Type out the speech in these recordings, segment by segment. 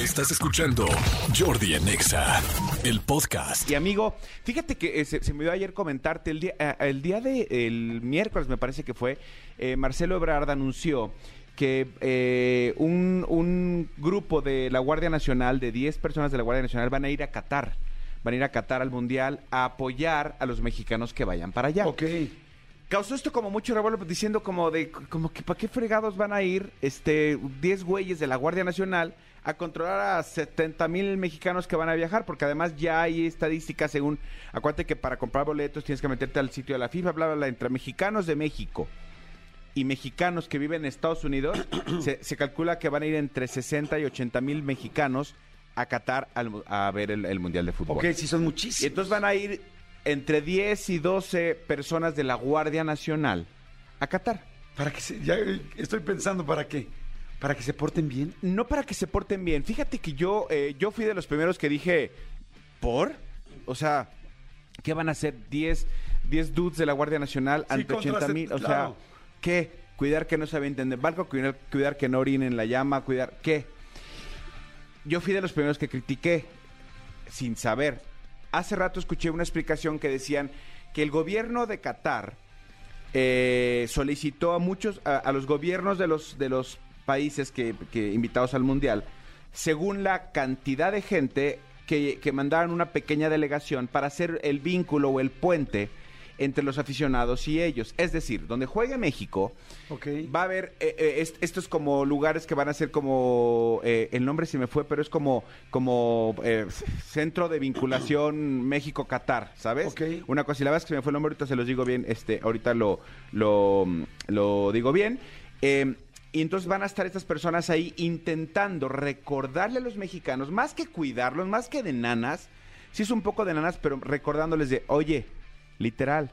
Estás escuchando Jordi en Exa, el podcast. Y amigo, fíjate que eh, se, se me dio ayer comentarte, el día, eh, el día de el miércoles me parece que fue, eh, Marcelo Ebrard anunció que eh, un, un grupo de la Guardia Nacional, de 10 personas de la Guardia Nacional, van a ir a Qatar. Van a ir a Qatar al Mundial a apoyar a los mexicanos que vayan para allá. Ok. Causó esto como mucho revuelo diciendo como de como que para qué fregados van a ir este 10 güeyes de la Guardia Nacional a controlar a 70 mil mexicanos que van a viajar, porque además ya hay estadísticas según, acuérdate que para comprar boletos tienes que meterte al sitio de la FIFA, bla, bla, bla, entre mexicanos de México y mexicanos que viven en Estados Unidos, se, se calcula que van a ir entre 60 y 80 mil mexicanos a Qatar al- a ver el, el Mundial de Fútbol. Ok, sí, son Y muchísimos. entonces van a ir entre 10 y 12 personas de la Guardia Nacional a Qatar. Para que se, ya estoy pensando para qué. Para que se porten bien. No para que se porten bien. Fíjate que yo, eh, yo fui de los primeros que dije, ¿por? O sea, ¿qué van a hacer 10, 10 dudes de la Guardia Nacional Sí, ante contra 80 set- mil? O claro. sea, ¿qué? Cuidar que no se avienten del barco, cuidar, cuidar que no orinen la llama, cuidar, ¿qué? Yo fui de los primeros que critiqué, sin saber. Hace rato escuché una explicación que decían que el gobierno de Qatar eh, solicitó a muchos, a, los gobiernos de los, de los países que, que invitados al Mundial, según la cantidad de gente que, que mandaron una pequeña delegación para hacer el vínculo o el puente entre los aficionados y ellos. Es decir, donde juegue México, va a haber eh, eh, est- estos como lugares que van a ser como eh, el nombre se me fue pero es como como centro de vinculación México Qatar sabes una cosa y la verdad es que se me fue el nombre ahorita se los digo bien este ahorita lo lo, lo digo bien. Eh, y entonces van a estar estas personas ahí intentando recordarle a los mexicanos más que cuidarlos más que de nanas sí es un poco de nanas pero recordándoles de oye literal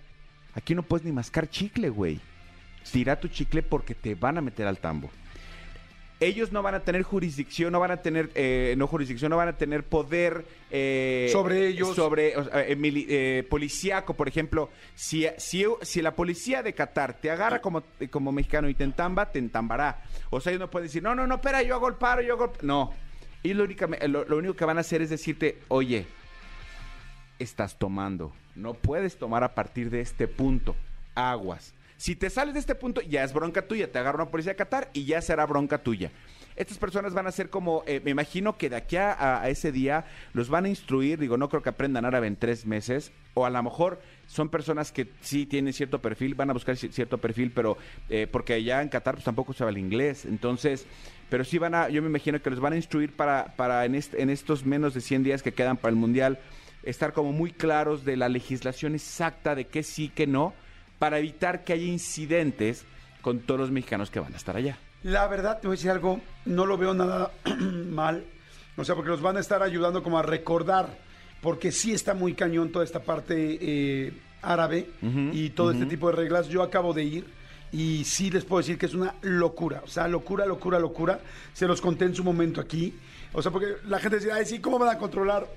aquí no puedes ni mascar chicle güey tira tu chicle porque te van a meter al tambo. Ellos no van a tener jurisdicción, no van a tener, eh, no jurisdicción, no van a tener poder eh, Sobre ellos. sobre o sea, eh, eh, policíaco, por ejemplo, si, si, si la policía de Qatar te agarra como, como mexicano y te entamba, te entambará. O sea, ellos no pueden decir, no, no, no, espera, yo hago el paro, yo hago el... No. Y lo, única- lo, lo único que van a hacer es decirte, oye, estás tomando. No puedes tomar a partir de este punto. Aguas. Si te sales de este punto, ya es bronca tuya. Te agarra una policía de Qatar y ya será bronca tuya. Estas personas van a ser como, eh, me imagino que de aquí a, ese día los van a instruir, digo, no creo que aprendan árabe en tres meses, o a lo mejor son personas que sí tienen cierto perfil, van a buscar ci- cierto perfil, pero eh, porque allá en Qatar pues tampoco se habla inglés, entonces, pero sí van a, yo me imagino que los van a instruir para, para en, en estos menos de 100 días que quedan para el Mundial, estar como muy claros de la legislación exacta de qué sí, qué no, para evitar que haya incidentes con todos los mexicanos que van a estar allá. La verdad, te voy a decir algo, no lo veo nada mal. O sea, porque los van a estar ayudando como a recordar, porque sí está muy cañón toda esta parte eh, árabe y todo este tipo de reglas. Yo acabo de ir y sí les puedo decir que es una locura. O sea, locura, locura, locura. Se los conté en su momento aquí. O sea, porque la gente decía, ay, sí, ¿cómo van a controlar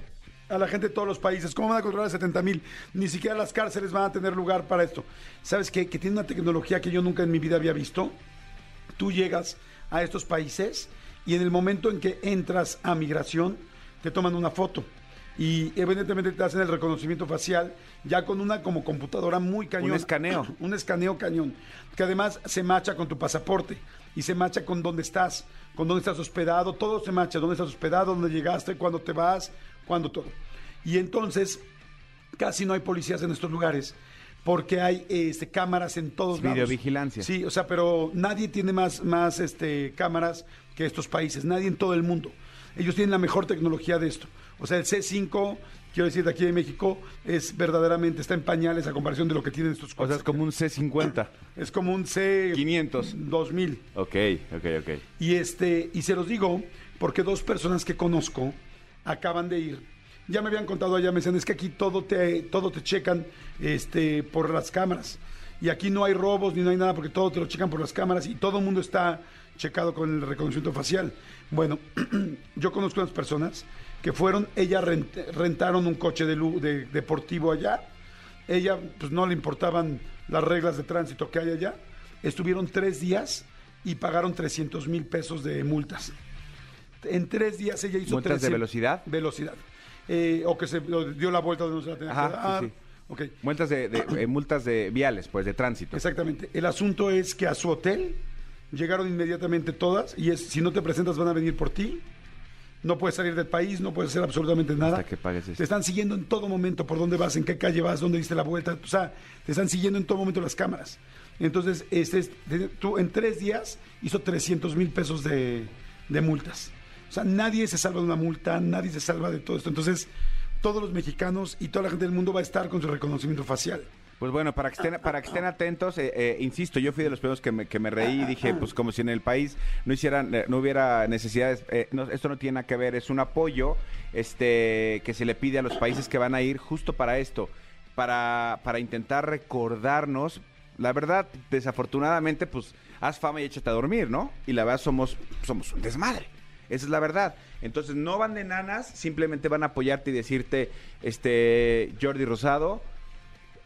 a la gente de todos los países. ¿Cómo van a controlar a 70 mil? Ni siquiera las cárceles van a tener lugar para esto. ¿Sabes qué? Que tiene una tecnología que yo nunca en mi vida había visto. Tú llegas a estos países y en el momento en que entras a migración, te toman una foto. Y evidentemente te hacen el reconocimiento facial ya con una como computadora muy cañón. Un escaneo. un escaneo cañón. Que además se macha con tu pasaporte y se macha con dónde estás, con dónde estás hospedado, todo se macha, dónde estás hospedado, dónde llegaste, cuándo te vas, cuándo todo. Y entonces casi no hay policías en estos lugares porque hay este, cámaras en todos Es lados. videovigilancia. Sí, o sea, pero nadie tiene más, más este, cámaras que estos países, nadie en todo el mundo. Ellos tienen la mejor tecnología de esto. O sea, el C5, quiero decir, de aquí de México, es verdaderamente, está en pañales a comparación de lo que tienen estos O sea, es como un C50. Es como un C... 500. 2000. Ok, ok, ok. Y este, y se los digo porque dos personas que conozco acaban de ir. Ya me habían contado allá, me decían, es que aquí todo te, todo te checan este, por las cámaras. Y aquí no hay robos ni no hay nada porque todo te lo checan por las cámaras y todo el mundo está checado con el reconocimiento facial. Bueno, yo conozco unas personas que fueron, ellas rent- rentaron un coche de, de- deportivo allá. Ella, pues no le importaban las reglas de tránsito que hay allá. Estuvieron tres días y pagaron 300 mil pesos de multas. En tres días ella hizo ¿Multas de 13 velocidad? Velocidad. Eh, o que se dio la vuelta donde no se la tenía Ajá, que sí, dar. sí. Ok. Multas de, de- eh, multas de viales, pues, de tránsito. Exactamente. El asunto es que a su hotel llegaron inmediatamente todas y es si no te presentas van a venir por ti. No puedes salir del país, no puedes hacer absolutamente nada. Hasta que pagues esto. Te están siguiendo en todo momento por dónde vas, en qué calle vas, dónde diste la vuelta. O sea, te están siguiendo en todo momento las cámaras. Entonces, este, es- te- tú en tres días hizo 300 mil pesos de, de multas. O sea, nadie se salva de una multa, nadie se salva de todo esto. Entonces, todos los mexicanos y toda la gente del mundo va a estar con su reconocimiento facial. Pues bueno, para que estén, para que estén atentos, eh, eh, insisto, yo fui de los primeros que me, que me reí y dije, pues como si en el país no hicieran, eh, no hubiera necesidades, eh, esto no tiene nada que ver, es un apoyo este, que se le pide a los países que van a ir justo para esto, para, para intentar recordarnos, la verdad, desafortunadamente, pues haz fama y échate a dormir, ¿no? Y la verdad somos, somos un desmadre. Esa es la verdad. Entonces no van de nanas, simplemente van a apoyarte y decirte, este, Jordi Rosado,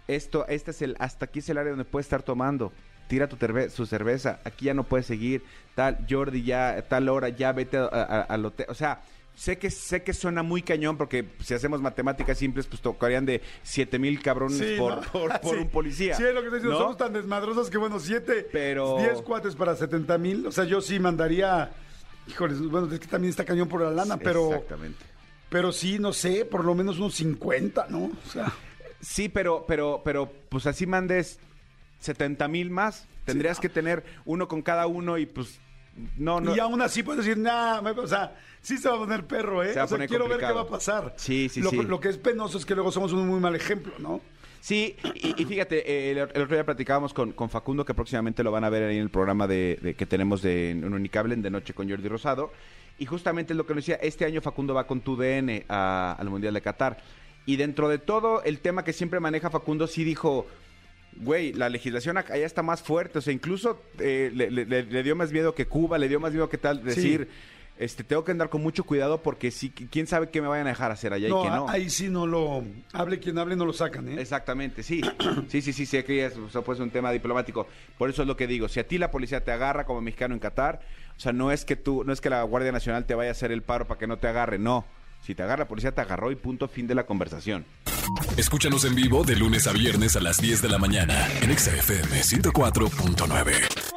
esto, este es el, hasta aquí es el área donde puedes estar tomando. Tira tu terve- su cerveza, aquí ya no puedes seguir. Tal, Jordi, ya, tal hora, ya vete al hotel. O sea, sé que, sé que suena muy cañón porque si hacemos matemáticas simples, pues tocarían de 7 mil cabrones Sí, por, ¿no? por, por Sí. un policía. Sí, es lo que estoy diciendo. ¿no? Somos tan desmadrosos que, bueno, siete, Pero- diez cuates para 70 mil. O sea, yo sí mandaría. Híjoles, bueno, es que también está cañón por la lana, pero. Exactamente. Pero sí, no sé, por lo menos unos 50, ¿no? O sea. Sí, pero, pero, pero, pues así mandes 70 mil más. Tendrías que tener uno con cada uno y pues no, no. Y aún así puedes decir, me- o sea, sí se va a poner perro, ¿eh? Se va a o sea, poner quiero ver qué va a pasar. Sí, sí, lo, sí. Lo que es penoso es que luego somos un muy mal ejemplo, ¿no? Sí, y, y fíjate, eh, el, el otro día platicábamos con, con Facundo, que próximamente lo van a ver ahí en el programa de, de- que tenemos de en Unicable, en De Noche con Jordi Rosado. Y justamente es lo que nos decía, este año Facundo va con tu DN a- al Mundial de Qatar. Y dentro de todo el tema que siempre maneja Facundo, sí dijo, güey, la legislación acá ya está más fuerte. O sea, incluso eh, le, le- le- le dio más miedo que Cuba, le dio más miedo que tal, decir... Este, tengo que andar con mucho cuidado porque sí, quién sabe qué me vayan a dejar hacer allá no, y qué no. ahí sí no lo. Hable quien hable, no lo sacan, ¿eh? Exactamente, sí. Sí, sí, sí, sí, aquí es o sea, pues, un tema diplomático. Por eso es lo que digo, si a ti la policía te agarra como mexicano en Qatar, o sea, no es que tú, no es que la Guardia Nacional te vaya a hacer el paro para que no te agarre, no. Si te agarra la policía, te agarró y punto fin de la conversación. Escúchanos en vivo de lunes a viernes a las 10 de la mañana en Exa FM 104.9.